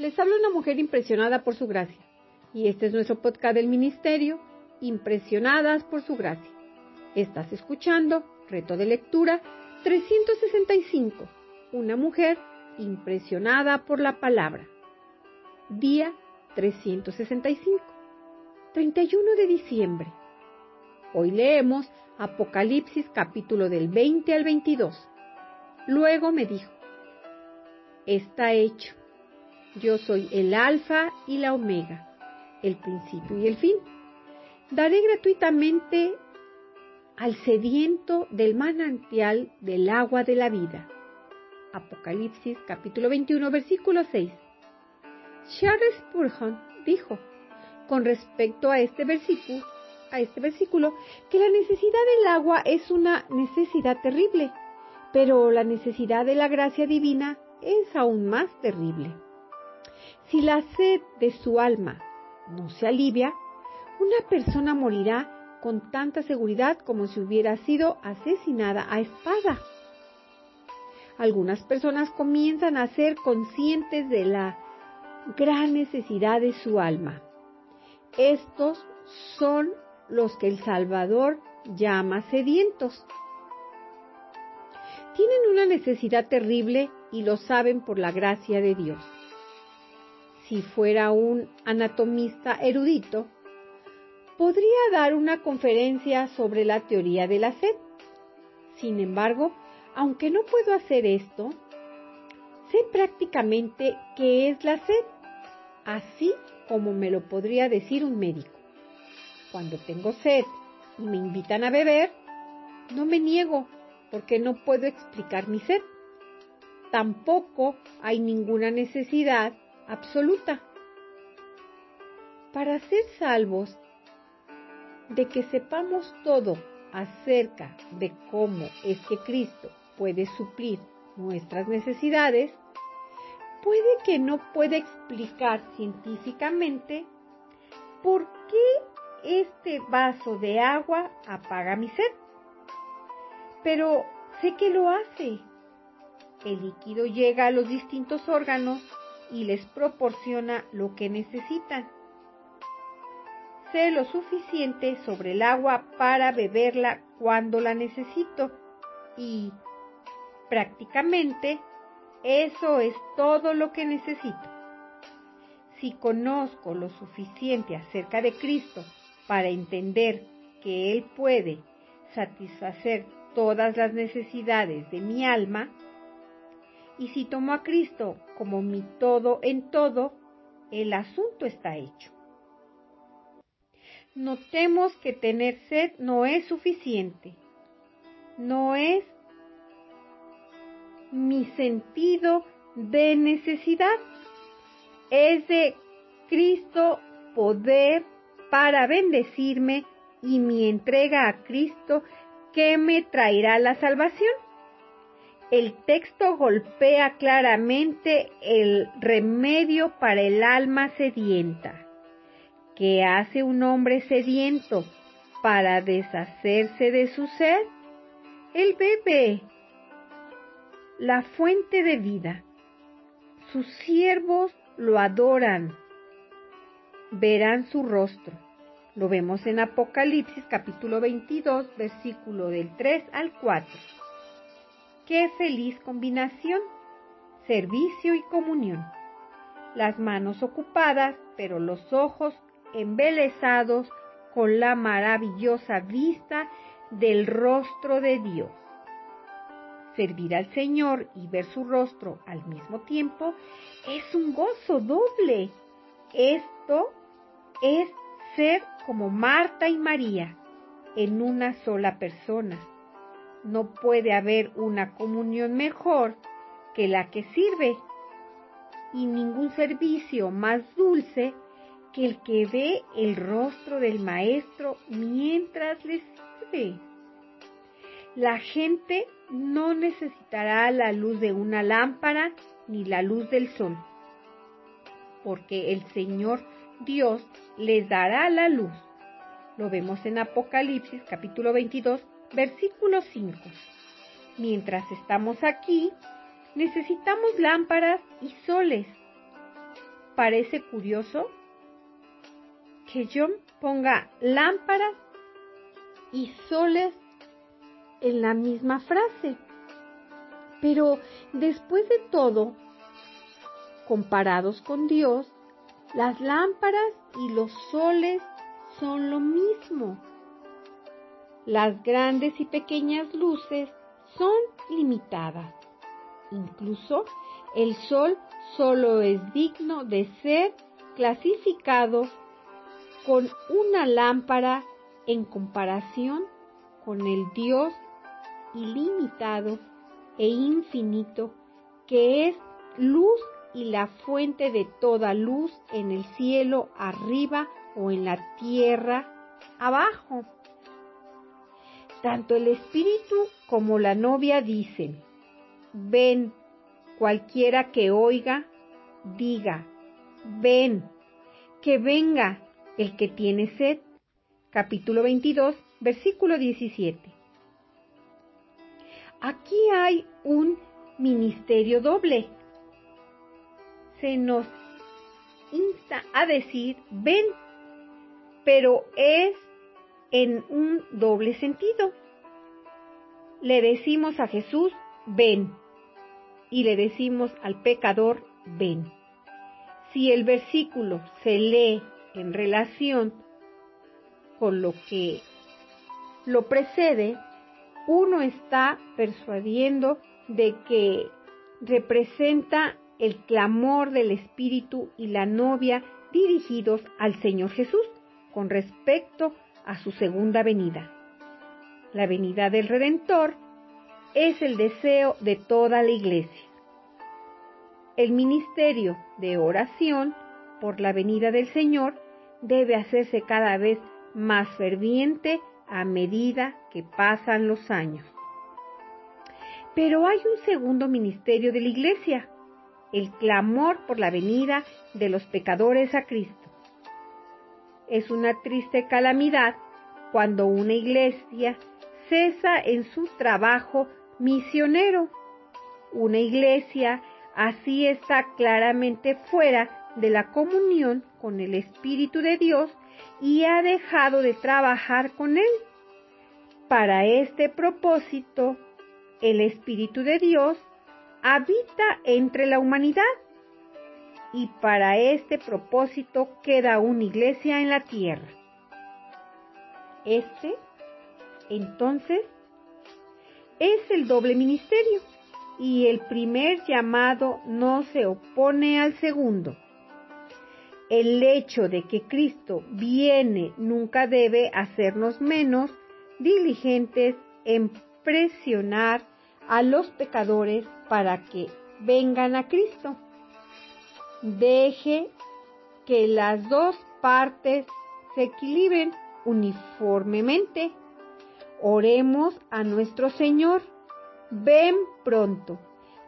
Les habla una mujer impresionada por su gracia. Y este es nuestro podcast del ministerio, Impresionadas por su gracia. Estás escuchando Reto de Lectura 365. Una mujer impresionada por la palabra. Día 365. 31 de diciembre. Hoy leemos Apocalipsis capítulo del 20 al 22. Luego me dijo, está hecho yo soy el alfa y la omega, el principio y el fin. Daré gratuitamente al sediento del manantial del agua de la vida. Apocalipsis capítulo 21 versículo 6. Charles Spurgeon dijo con respecto a este versículo, a este versículo que la necesidad del agua es una necesidad terrible, pero la necesidad de la gracia divina es aún más terrible. Si la sed de su alma no se alivia, una persona morirá con tanta seguridad como si hubiera sido asesinada a espada. Algunas personas comienzan a ser conscientes de la gran necesidad de su alma. Estos son los que el Salvador llama sedientos. Tienen una necesidad terrible y lo saben por la gracia de Dios si fuera un anatomista erudito, podría dar una conferencia sobre la teoría de la sed. Sin embargo, aunque no puedo hacer esto, sé prácticamente qué es la sed, así como me lo podría decir un médico. Cuando tengo sed y me invitan a beber, no me niego porque no puedo explicar mi sed. Tampoco hay ninguna necesidad absoluta. Para ser salvos, de que sepamos todo acerca de cómo es que Cristo puede suplir nuestras necesidades, puede que no pueda explicar científicamente por qué este vaso de agua apaga mi sed. Pero sé que lo hace. El líquido llega a los distintos órganos y les proporciona lo que necesitan. Sé lo suficiente sobre el agua para beberla cuando la necesito y prácticamente eso es todo lo que necesito. Si conozco lo suficiente acerca de Cristo para entender que Él puede satisfacer todas las necesidades de mi alma, y si tomo a Cristo como mi todo en todo, el asunto está hecho. Notemos que tener sed no es suficiente. No es mi sentido de necesidad. Es de Cristo poder para bendecirme y mi entrega a Cristo que me traerá la salvación el texto golpea claramente el remedio para el alma sedienta. ¿Qué hace un hombre sediento para deshacerse de su sed? Él bebe la fuente de vida. Sus siervos lo adoran, verán su rostro. Lo vemos en Apocalipsis capítulo 22, versículo del 3 al 4. Qué feliz combinación, servicio y comunión. Las manos ocupadas, pero los ojos embelesados con la maravillosa vista del rostro de Dios. Servir al Señor y ver su rostro al mismo tiempo es un gozo doble. Esto es ser como Marta y María en una sola persona no puede haber una comunión mejor que la que sirve y ningún servicio más dulce que el que ve el rostro del maestro mientras le sirve. La gente no necesitará la luz de una lámpara ni la luz del sol, porque el Señor Dios les dará la luz. Lo vemos en Apocalipsis capítulo 22, Versículo 5. Mientras estamos aquí, necesitamos lámparas y soles. parece curioso que John ponga lámparas y soles en la misma frase. Pero después de todo, comparados con Dios, las lámparas y los soles son lo mismo. Las grandes y pequeñas luces son limitadas. Incluso el sol solo es digno de ser clasificado con una lámpara en comparación con el Dios ilimitado e infinito que es luz y la fuente de toda luz en el cielo arriba o en la tierra abajo. Tanto el espíritu como la novia dicen, ven, cualquiera que oiga, diga, ven, que venga el que tiene sed. Capítulo 22, versículo 17. Aquí hay un ministerio doble. Se nos insta a decir, ven, pero es en un doble sentido. Le decimos a Jesús, ven, y le decimos al pecador, ven. Si el versículo se lee en relación con lo que lo precede, uno está persuadiendo de que representa el clamor del Espíritu y la novia dirigidos al Señor Jesús con respecto a su segunda venida. La venida del Redentor es el deseo de toda la iglesia. El ministerio de oración por la venida del Señor debe hacerse cada vez más ferviente a medida que pasan los años. Pero hay un segundo ministerio de la Iglesia, el clamor por la venida de los pecadores a Cristo. Es una triste calamidad cuando una iglesia cesa en su trabajo misionero. Una iglesia así está claramente fuera de la comunión con el Espíritu de Dios y ha dejado de trabajar con Él. Para este propósito, el Espíritu de Dios habita entre la humanidad y para este propósito queda una iglesia en la tierra. Este, entonces, es el doble ministerio y el primer llamado no se opone al segundo el hecho de que Cristo viene nunca debe hacernos menos diligentes en presionar a los pecadores para que vengan a Cristo. Deje que las dos partes se equilibren uniformemente. Oremos a nuestro Señor. Ven pronto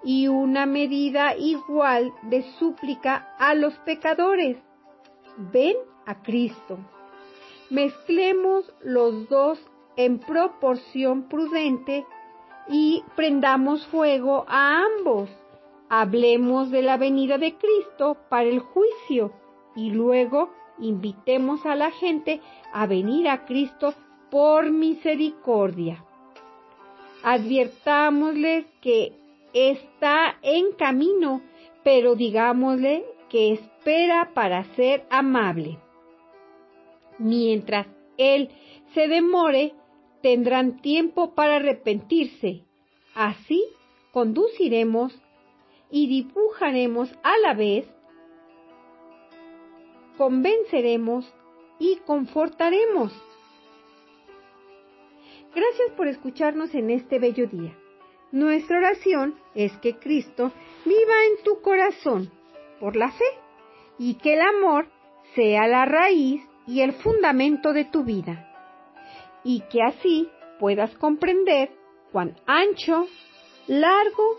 y una medida igual de súplica a los pecadores ven a Cristo. Mezclemos los dos en proporción prudente y prendamos fuego a ambos. Hablemos de la venida de Cristo para el juicio y luego invitemos a la gente a venir a Cristo por misericordia. Adviertámosles que está en camino, pero digámosle que espera para ser amable. Mientras Él se demore, tendrán tiempo para arrepentirse. Así conduciremos y dibujaremos a la vez, convenceremos y confortaremos. Gracias por escucharnos en este bello día. Nuestra oración es que Cristo viva en tu corazón por la fe y que el amor sea la raíz y el fundamento de tu vida y que así puedas comprender cuán ancho, largo,